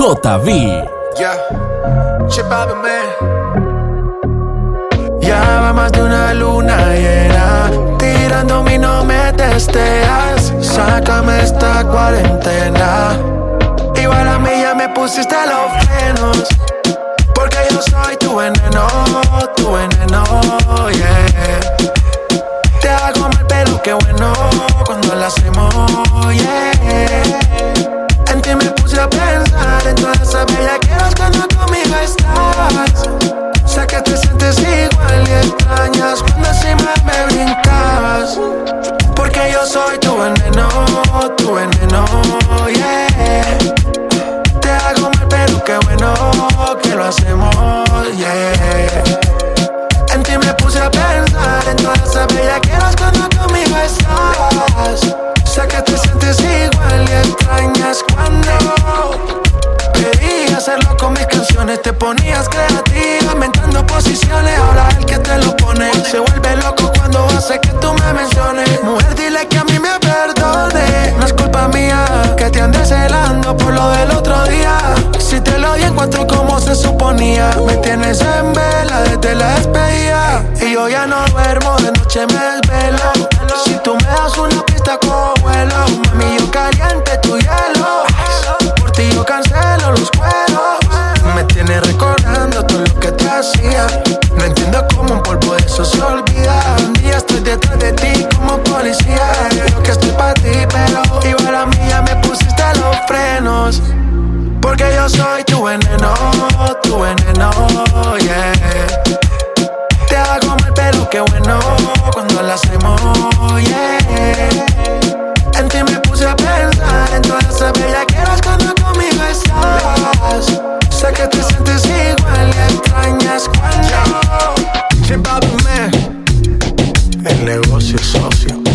JB. Yeah. Ya va más de una luna llena, tirando mi no me testeas. Sácame esta cuarentena. Igual a mí ya me pusiste los frenos. Porque yo soy tu veneno, tu veneno, yeah. Te hago mal, pero qué bueno cuando lo hacemos, yeah. En ti me puse a pensar en todas esas bellaqueras cuando conmigo estás. Sé que te sientes igual y extrañas cuando encima me brincas. Porque yo soy tu veneno, tu veneno, yeah. Te hago mal, pero qué bueno que lo hacemos, yeah. En ti me puse a pensar en todas esas bellaqueras cuando hacerlo con mis canciones, te ponías creativa, inventando posiciones. Ahora el que te lo pone se vuelve loco cuando hace que tú me menciones. Mujer, dile que a mí me perdone, no es culpa mía que te andes celando por lo del otro día. Si te lo di encuentro como se suponía, me tienes en vela desde la despedida. Y yo ya no duermo, de noche me desvelo. Si tú me das una pista como vuelo, mami, yo caliente tu hielo. Los juegos. Me tienes recordando todo lo que te hacía. No entiendo cómo un polvo eso se olvida. Un día estoy detrás de ti como policía. Creo que estoy para ti, pero igual a mí ya me pusiste los frenos. Porque yo soy tu veneno, tu veneno, yeah. Te hago mal, pero qué bueno cuando lo hacemos, yeah. En ti me puse a pensar en todas esas bellaqueras cuando conmigo Sé que te sientes igual y extrañas cuando. Chip El negocio es socio.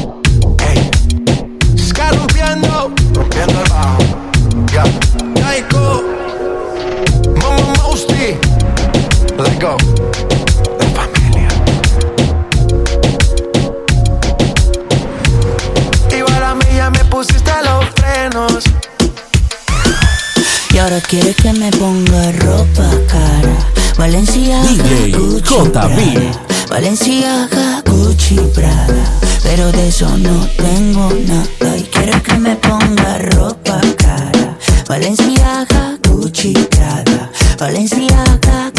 JB. Valencia, Gucci, Prada. Pero de eso no tengo nada. Y quieres que me ponga ropa cara. Valencia, Gucci, Prada. Valencia,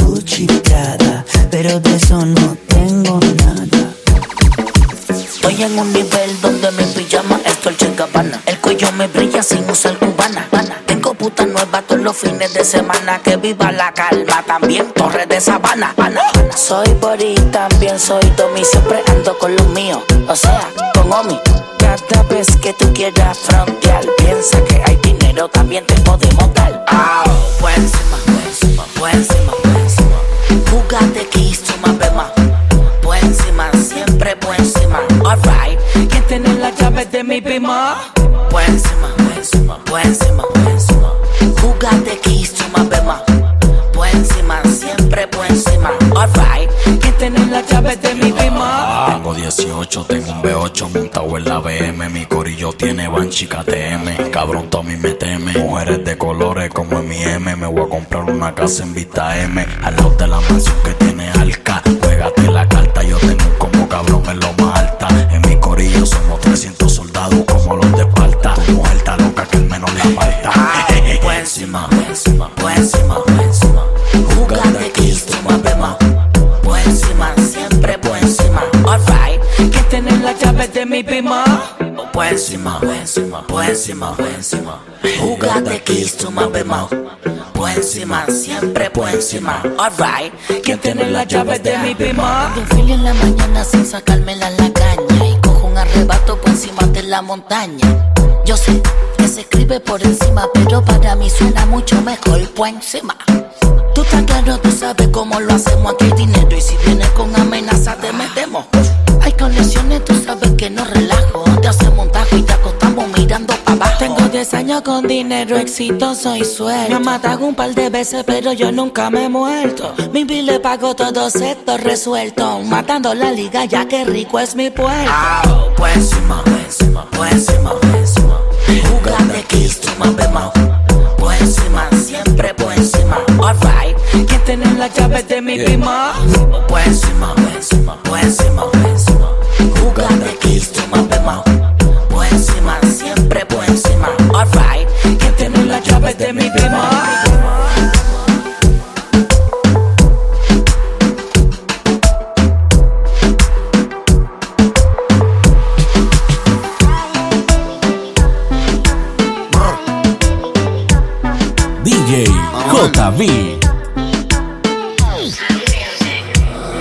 Gucci, Prada. Pero de eso no tengo nada. Estoy en un nivel donde mi pijama es Dolce Gabbana El cuello me brilla sin usar cubana Puta nueva todos los fines de semana Que viva la calma, también Torre de Sabana. Soy body, también soy Domi Siempre ando con los míos, o sea, con Omi. Cada vez que tú quieras frontear Piensa que hay dinero, también te podemos dar. Au, Por encima, por encima, por encima, por encima Jugate kiss, tú más por encima, siempre por encima. Alright, ¿quién tiene las llaves de mi pima? Por encima, por encima, por encima. 18, tengo un B8 montado en la BM. Mi corillo tiene Banshee KTM. Cabrón, Tommy me teme. Mujeres de colores como en mi M. Me voy a comprar una casa en Vista M. Al lado de la mansión que tiene Alca. Juégate la carta, yo tengo como cabrón en lo más alta. En mi corillo somos 300 soldados como los de Esparta. Mujer está loca que al menos le falta. Por encima, por encima, por encima. Llaves de mi pima? Por encima, por encima, por encima, por encima. Jugate kiss, más ve más. Por encima, siempre por encima. Alright, ¿quién tiene las llaves de mi pima? Un filo en la mañana sin sacármela en la caña. Y cojo un arrebato por encima de la montaña. Yo sé que se escribe por encima, pero para mí suena mucho mejor por encima. Tú estás claro, tú sabes cómo lo hacemos aquí hay dinero y si vienes con amenaza te metemos. Hay conexiones, tú sabes que no relajo. Te hacemos un tajo y te acostamos mirando para abajo. Tengo 10 años con dinero exitoso y suelto. Me han matado un par de veces, pero yo nunca me he muerto. Mi bill le pago todo esto resuelto. Matando la liga, ya que rico es mi puerto. Encima, por encima, encima, por encima. Kiss, tú más ve más. Por encima, siempre que tener la llave de mi prima. Pues encima, encima, pues encima, encima. Jugando kills to my bema. Pues encima, siempre pues encima. Alright, que tener la llave de mi prima.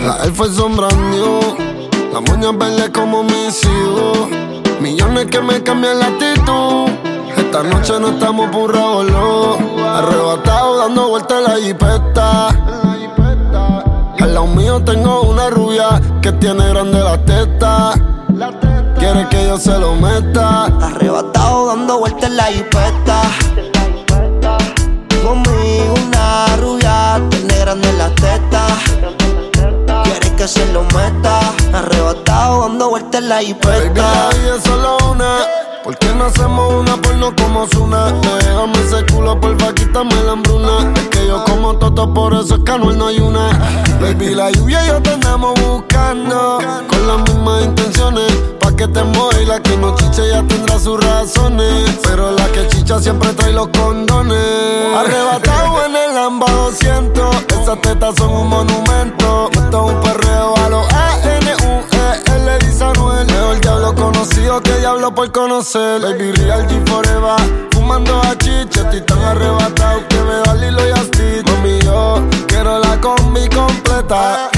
La elfa es sombra la moña verde como mis hijos. Millones que me cambian la actitud. Esta noche no estamos por no. Arrebatado dando vueltas en la jipeta. Al lado mío tengo una rubia que tiene grande la teta. Quiere que yo se lo meta. Arrebatado dando vueltas en la jipeta conmigo una rubia, tiene grande la teta. Se lo meta, arrebatado dando vueltas en la hipeta. Baby, es solo una. ¿Por qué no hacemos una porno como Zuna? Déjame ese culo, porfa, quítame la hambruna. Es que yo como todo, por eso es que no hay una. Baby, la lluvia y yo te andamos buscando. Con las mismas intenciones, pa' que te y La que no chiche ya tendrá sus razones. Pero la que chicha siempre trae los condones. Arrebatado en el AMBA 200. Esas tetas son un monumento. Esto es un perreo a los A-N-U-E-L, dice Anuel. Mejor diablo conocido que diablo por conocer. Baby Real G Forever Fumando a chicha, estoy tan arrebatado que me da Lilo y Stitch Mami, yo quiero la combi completa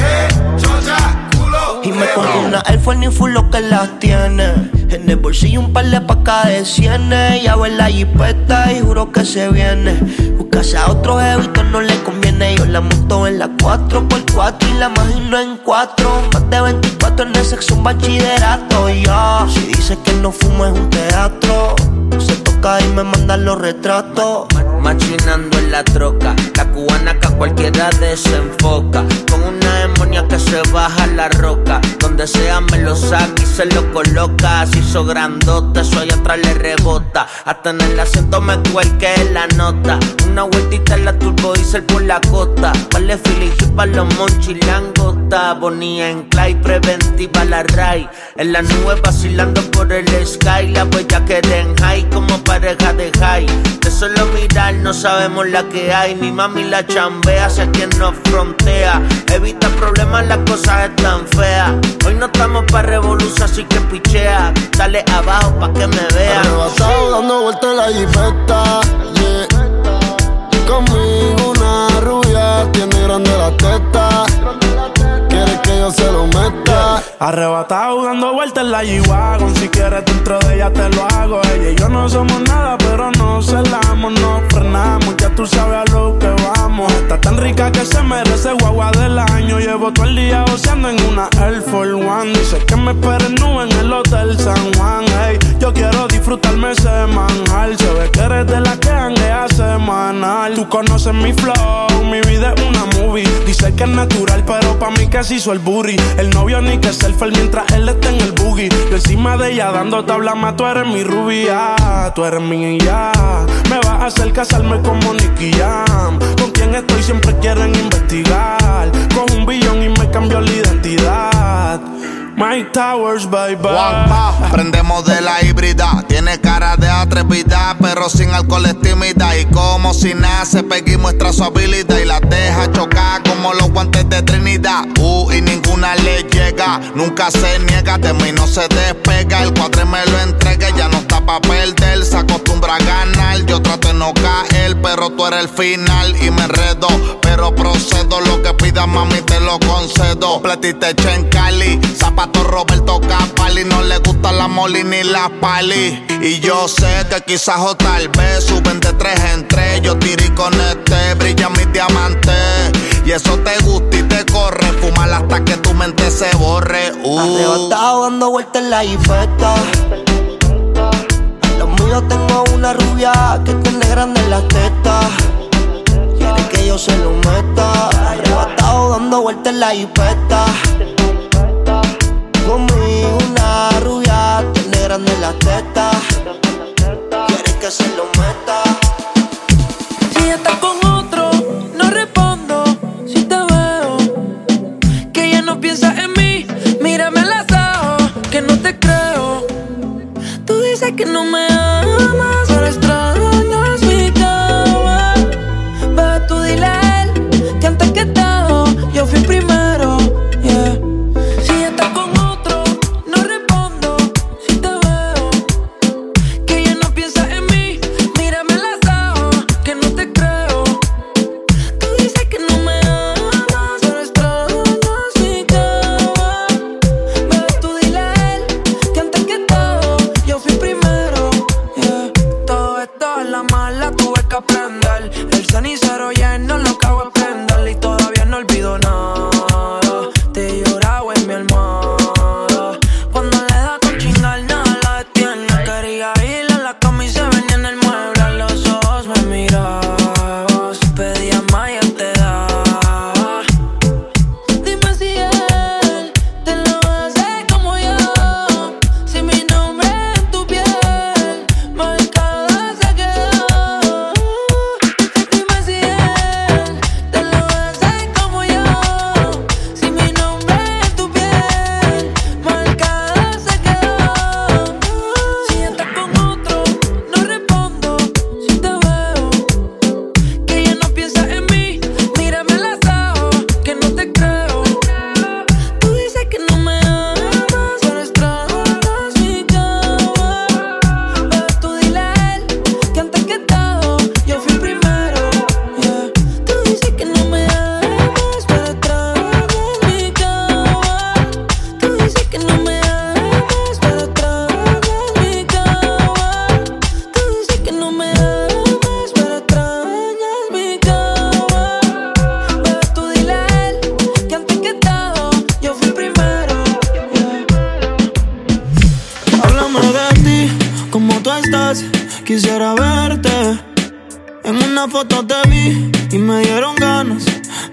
y me pongo una Air Force full lo que las tiene. En el bolsillo un par de pacas de cienes. Ya en la jipeta y juro que se viene. Buscase a otro jevito no le conviene. Yo la monto en la 4x4 y la imagino en 4. Más de 24 en el sexo, un bachillerato. Ya, si dice que no fumo es un teatro. Se y me mandan los retratos. Machinando en la troca, la cubana que a cualquiera desenfoca. Con una demonia que se baja la roca. Donde sea me lo saca y se lo coloca. Si hizo grandote, eso allá atrás le rebota. Hasta en el acento me cuelque la nota. Una vueltita en la turbo diesel por la costa. Vale feeling para los monchilangota. Bonía en clay, preventiva la ray. En la nube vacilando por el sky. La huella que den high como pareja de high. De solo mirar no sabemos la que hay. Mi mami la chambea, sé quien nos frontea. Evita problemas, las cosas están feas. Hoy no estamos pa' revolución, así que pichea. Dale abajo pa' que me vea. Arrebatado dando vueltas la jipeta, yeah. Conmigo una rubia, tiene grande la teta. Quiere que yo se lo meta. Arrebatado dando vueltas en la G-Wagon. Si quieres dentro de ella te lo hago. Ella y yo no somos nada, pero no celamos, no frenamos. Ya tú sabes a lo que vamos. Está tan rica que se merece guagua del año. Llevo todo el día oceando en una Air Force One. Dice que me esperen nu en el Hotel San Juan. Hey, yo quiero disfrutarme semanal. Se ve que eres de la que hanguea semanal. Tú conoces mi flow, mi vida es una movie. Dice que es natural, pero pa' mí se hizo el burry. El novio ni que se mientras él está en el boogie. Yo encima de ella dando tabla más, tú eres mi rubia, tú eres mi ya. Me vas a hacer casarme como Nicky Jam. Con quien estoy siempre quieren investigar. Con un billón y me cambió la identidad. My Towers, bye bye. prendemos de la híbrida. Tiene cara pero sin alcohol es tímida. Y como si nace, Peggy muestra su habilidad y la deja chocar como los guantes de Trinidad. Uh, y ninguna le llega, nunca se niega, de mí no se despega. El cuadre me lo entrega, ya no está pa' no caer, pero tú eres el final y me enredo. Pero procedo, lo que pida mami te lo concedo. Platiste en Cali, zapatos Roberto Capali. No le gusta la moli ni la pali. Y yo sé que quizás o tal vez suben de tres en tres. Yo tiré con este, brilla mi diamante. Y eso te gusta y te corre. Fumar hasta que tu mente se borre. Uh. Arrebatado dando vueltas en la infesta. Los míos tengo una rubia que tiene grande en las tetas. Quiere que yo se lo meta. Arrebatado dando vueltas en la infesta conmigo una rubia, tiene grande la teta. Quiere que se lo meta. Si está con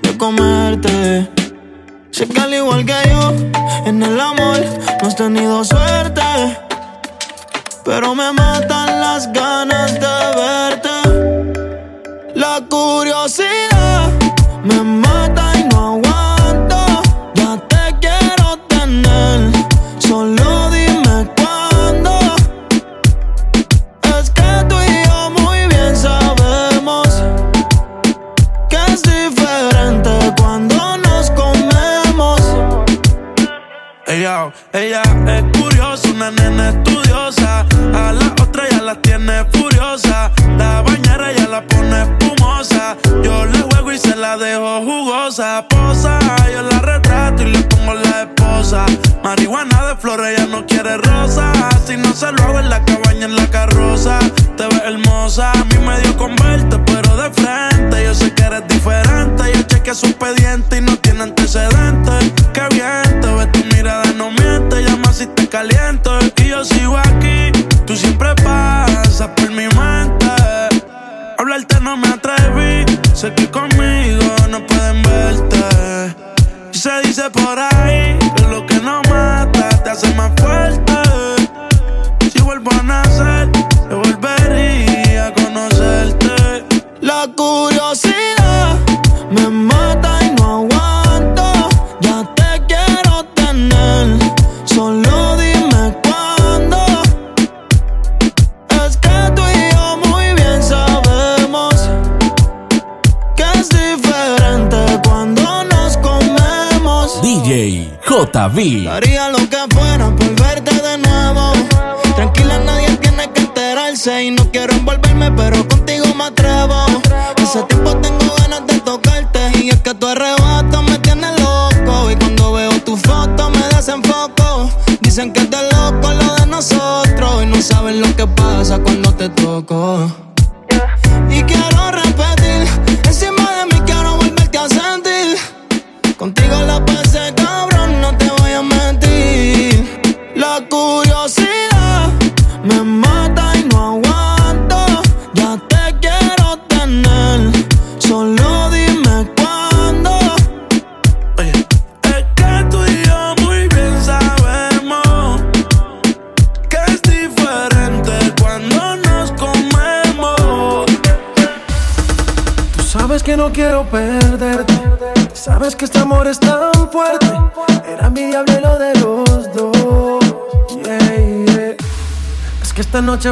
de comerte. Sé que al igual que yo, en el amor no has tenido suerte. Pero me matan las ganas de verte. La curiosidad me mata. Ella es curiosa, una nena estudiosa. A la otra ya la tiene furiosa. La bañera ya la pone espumosa. Yo le juego y se la dejo jugosa. Posa, yo la retrato y le pongo la esposa. Marihuana de flores, ella no quiere rosa. Si no se lo hago en la cabaña, en la carroza. Te ves hermosa, a mí me dio con verte, pero de frente. Yo sé que eres diferente. Yo chequeé su expediente y no tiene antecedentes. Qué bien Haría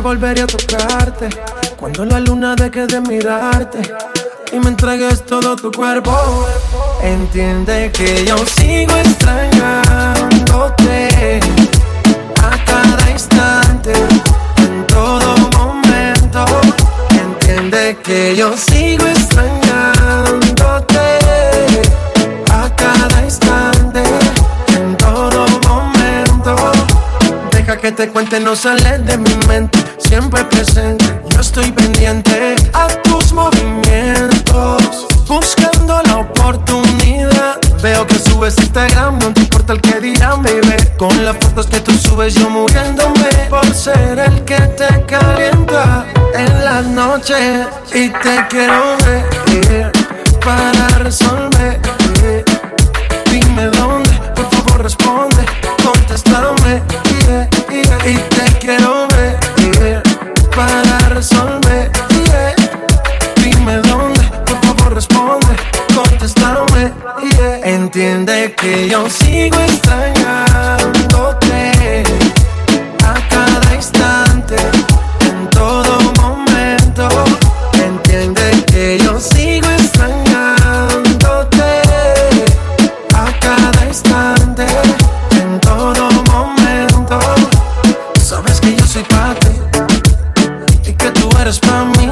volveré a tocarte. Cuando la luna deje de mirarte y me entregues todo tu cuerpo. Entiende que yo sigo extrañándote a cada instante, en todo momento. Entiende que yo sigo extrañándote a cada instante, en todo momento. Deja que te cuente, no sale de mi mente, siempre presente. Yo estoy pendiente a tus movimientos, buscando la oportunidad. Veo que subes Instagram, no te importa el que dirán, baby. Con las fotos que tú subes, yo muriéndome por ser el que te calienta en las noches. Y te quiero ver para resolver. Dime dónde, por favor responde, Entiende que yo sigo extrañándote a cada instante, en todo momento. Entiende que yo sigo extrañándote a cada instante, en todo momento. Sabes que yo soy para ti y que tú eres para mí.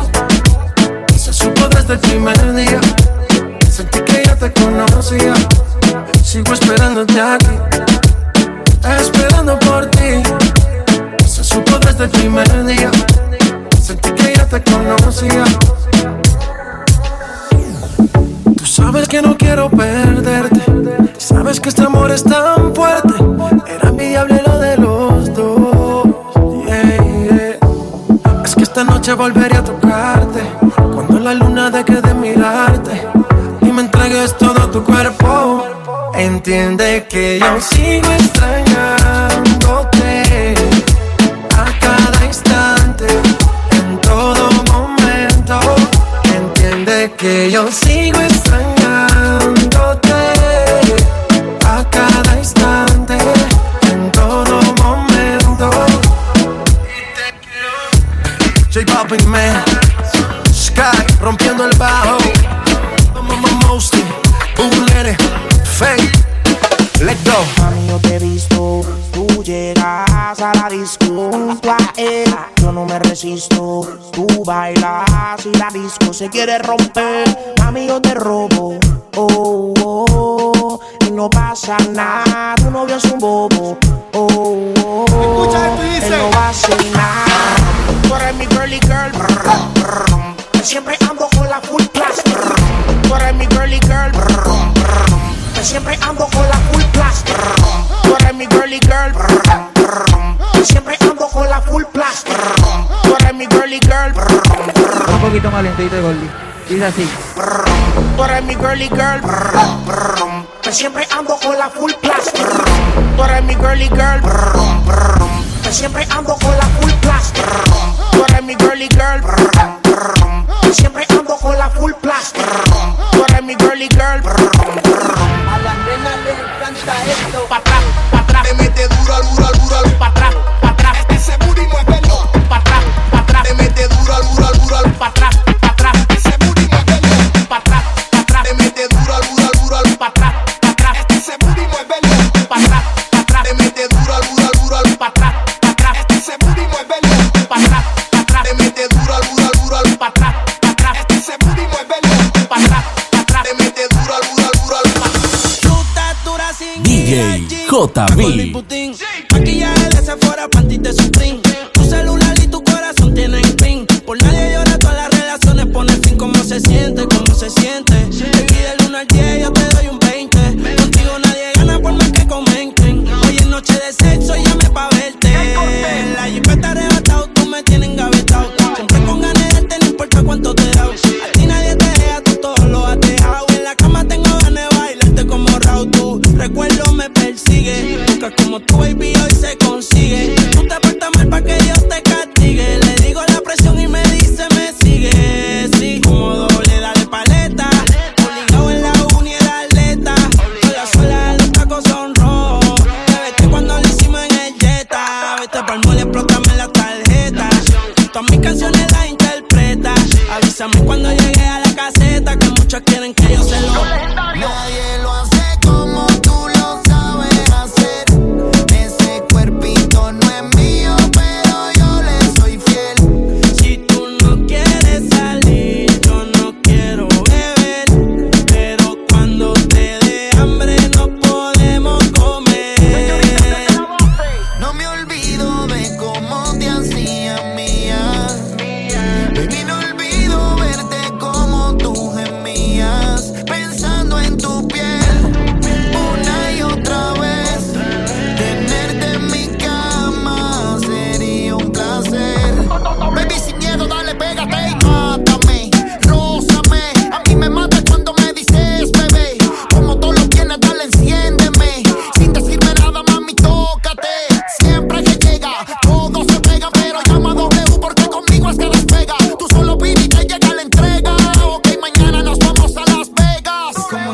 Se supo desde el primer día. Sentí que ya te conocía. Sigo esperándote aquí, esperando por ti. Se supo desde el primer día. Sentí que ya te conocía. Tú sabes que no quiero perderte. Sabes que este amor es tan fuerte. Era envidiable lo de los dos. Yeah. Es que esta noche volveré a tocarte. Cuando la luna deje de mirarte y me entregues todo tu cuerpo. Entiende que yo sigo extrañándote a cada instante, en todo momento. Entiende que yo sigo junto a él. Yo no me resisto, tú bailas y la disco se quiere romper. Mami, yo te robo, oh, oh, y no pasa nada. Tu novio es un bobo, oh, oh, él no va a hacer nada. Tú eres mi girly girl, brr, brr, siempre ando con la full class. brr. Tú eres mi girly girl, siempre ando con la full plus. Tú eres mi girly girl. Siempre girly girl. Un poquito más lentito, Gordy. Dice así. Tú eres mi girly girl. Que siempre ando con la full plus. Tú eres mi girly girl. Que siempre ando con la full plus. Tú eres mi girly girl. Que siempre ando con la full plus. Tú eres mi girly girl. Putin. explótame la tarjeta. Todas mis canciones las interpreta. Avísame cuando llegue a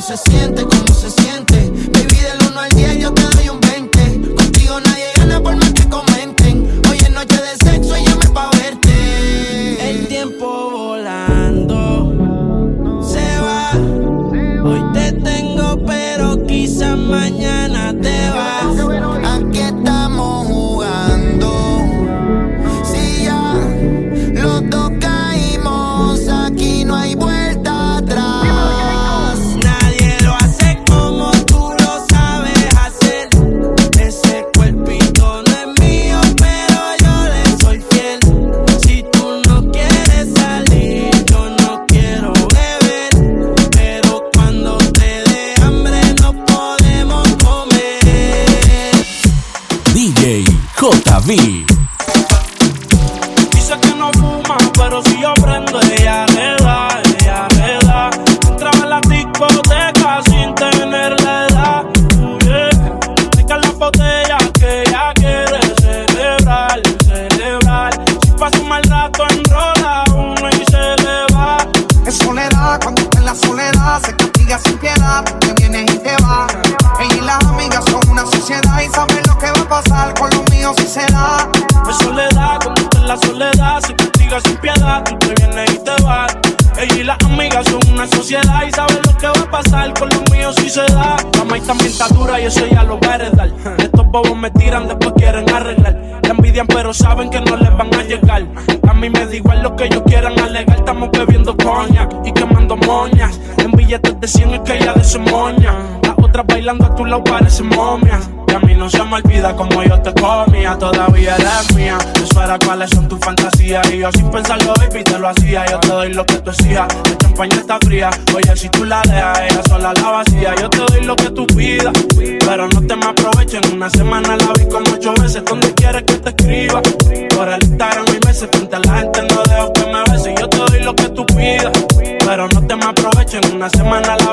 se siente? Bobos me tiran, después quieren arreglar. La envidian, pero saben que no les van a llegar. A mí me da igual lo que ellos quieran alegar. Estamos bebiendo coña y quemando moñas. En billetes de 100 es que ella de su moña. Las otras bailando a tu lado parecen momias. No se me olvida como yo te comía. Todavía eres mía. Eso era cuáles son tus fantasías. Y yo sin pensarlo, baby, te lo hacía. Yo te doy lo que tú hacías. La champaña está fría. Oye, si tú la dejas, ella sola la vacía. Yo te doy lo que tú pidas. Pero no te me aproveches. En una semana la vi como ocho veces. Donde quieres que te escriba. Por el Instagram y meses. Frente a la gente no dejo que me beses. Yo te doy lo que tú pidas. Pero no te me aproveches. En una semana la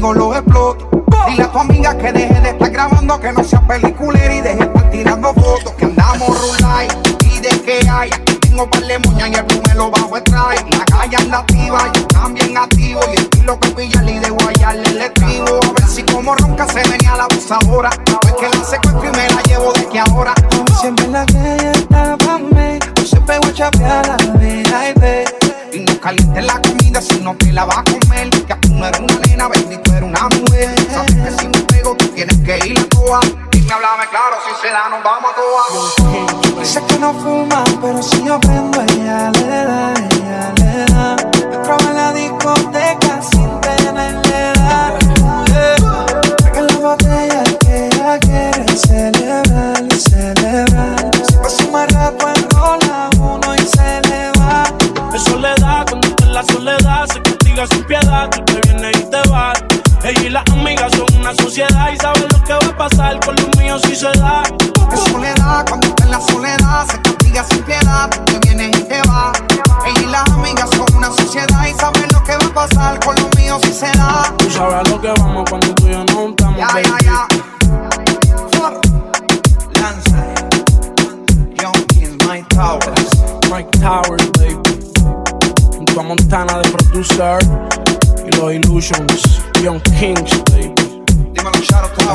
contigo lo exploto. Dile a tu amiga que deje de estar grabando, que no sea peliculera y deje de estar tirando fotos. Que andamos rulay y de que hay. Aquí tengo par de moñas y el primero bajo el. La calle anda activa, yo también activo. Y el estilo que pilla y de guayarle el estribo. A ver si como ronca se venía la abusadora. Pues que la secuestro y me la llevo de que ahora. Siempre la que mí Yo siempre voy a chapear la vida y ve Y no calientes la comida si no te la vas a comer. Que tú no eres una nena, baby, tú eres una mujer. Sabes que si me pego, tú tienes que ir a toa. Dime, háblame claro, si se da, nos vamos a toa. Dice que no fuma, pero si yo prendo ella le da,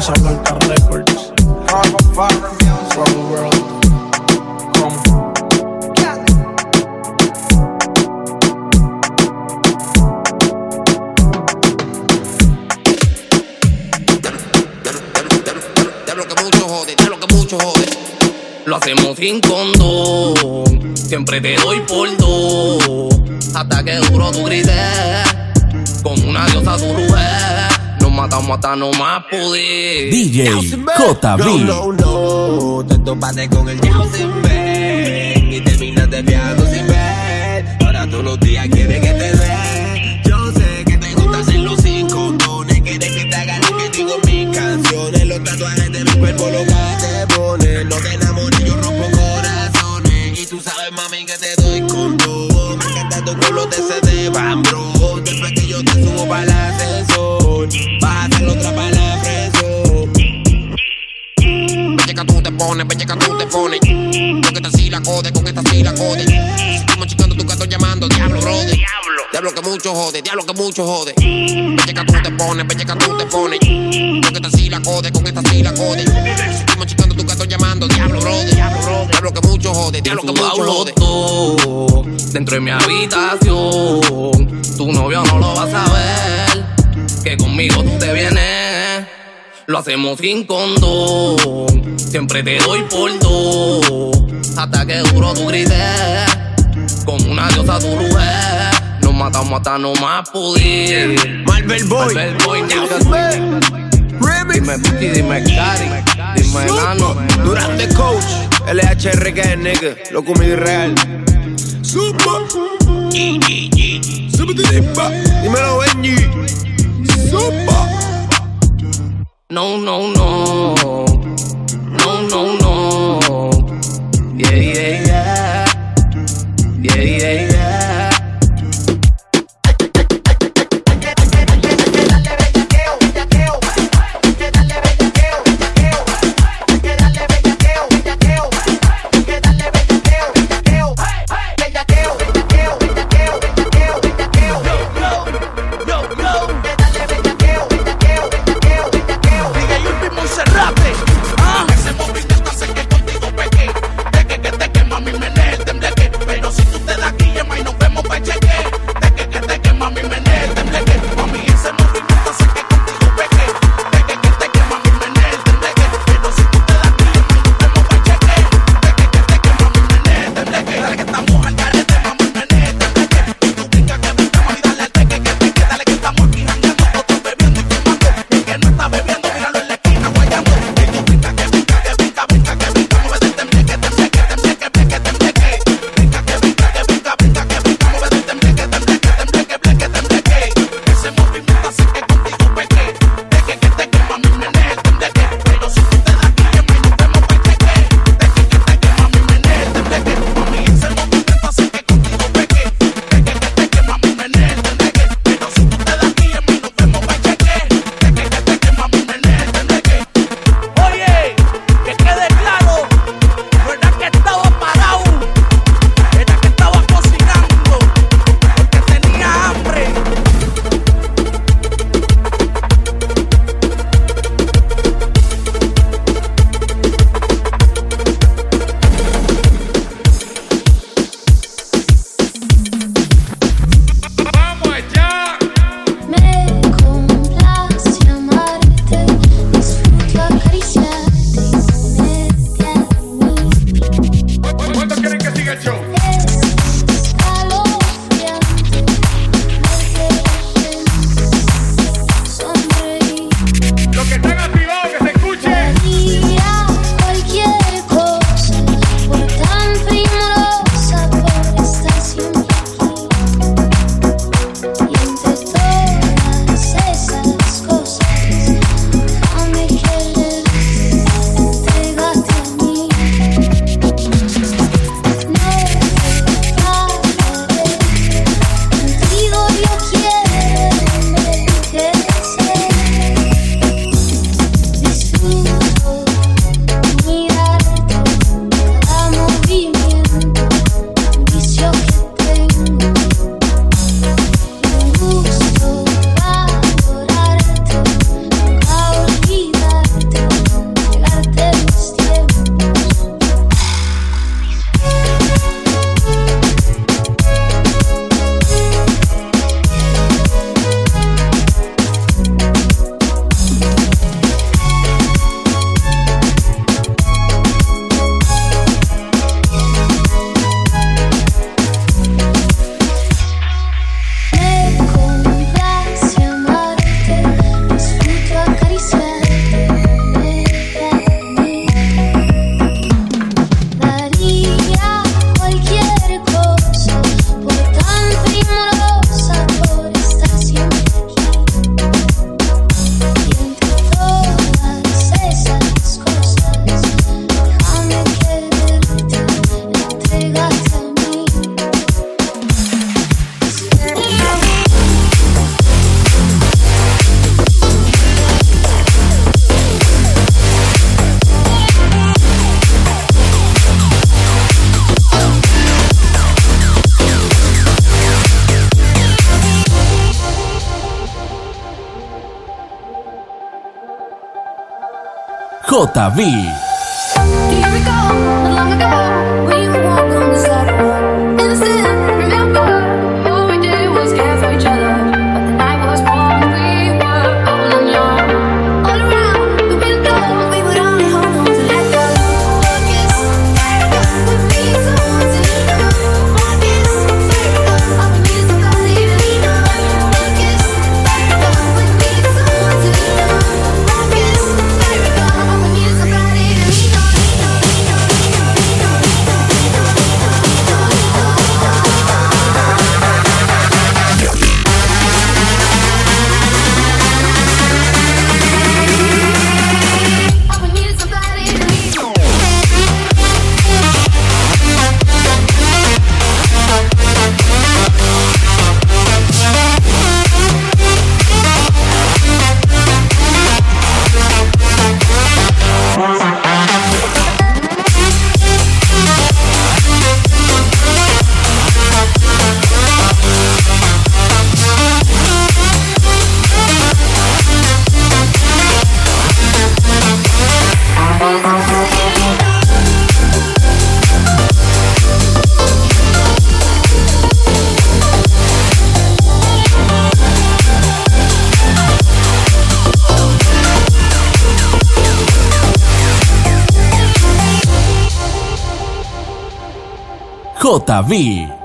Casa Blanca Records. From the world. Lo hacemos sin condón. Siempre te doy por dos. Hasta que duro tu grites. Con una diosa tu mujer. Nos matamos hasta no más poder. DJ JB. No, no, no. Te topaste con el diablo sin ver. Y terminaste viajando sin ver. Ahora todos los días quieres que te dé. Yo sé que te gusta hacerlo sin condones. Quieres que te haga lo que digo mis canciones. Los tatuajes de mi cuerpo, lo Pones, belleca tú te pones. Con esta sí la code, con esta sí la code. Seguimos chicando tu gato llamando, diablo, brother. Diablo. Diablo que mucho jode, diablo que mucho jode. Belleca tú te pones, belleca tú te pones. Con esta sí la code, con esta sí la code. Seguimos chicando tu gato llamando, diablo, brother. Diablo, que mucho jode, diablo que mucho jode. Dentro de mi habitación. Tu novio no lo va a saber. Que conmigo tú te vienes. Lo hacemos sin condón. Siempre te doy por dos. Hasta que duro tu grites. Con una diosa tu mujer. Nos matamos hasta no más poder. Marvel Boy. Marvel Boy, nigga. Dime Puki, dime Cari. Dime Nano. Durante Coach. LHR que es nigga. Loco mi real. Super. Dímelo, Benji. Super. No, no, no. No, no, no. Yeah, yeah, yeah. Yeah, yeah, yeah. JB. JB.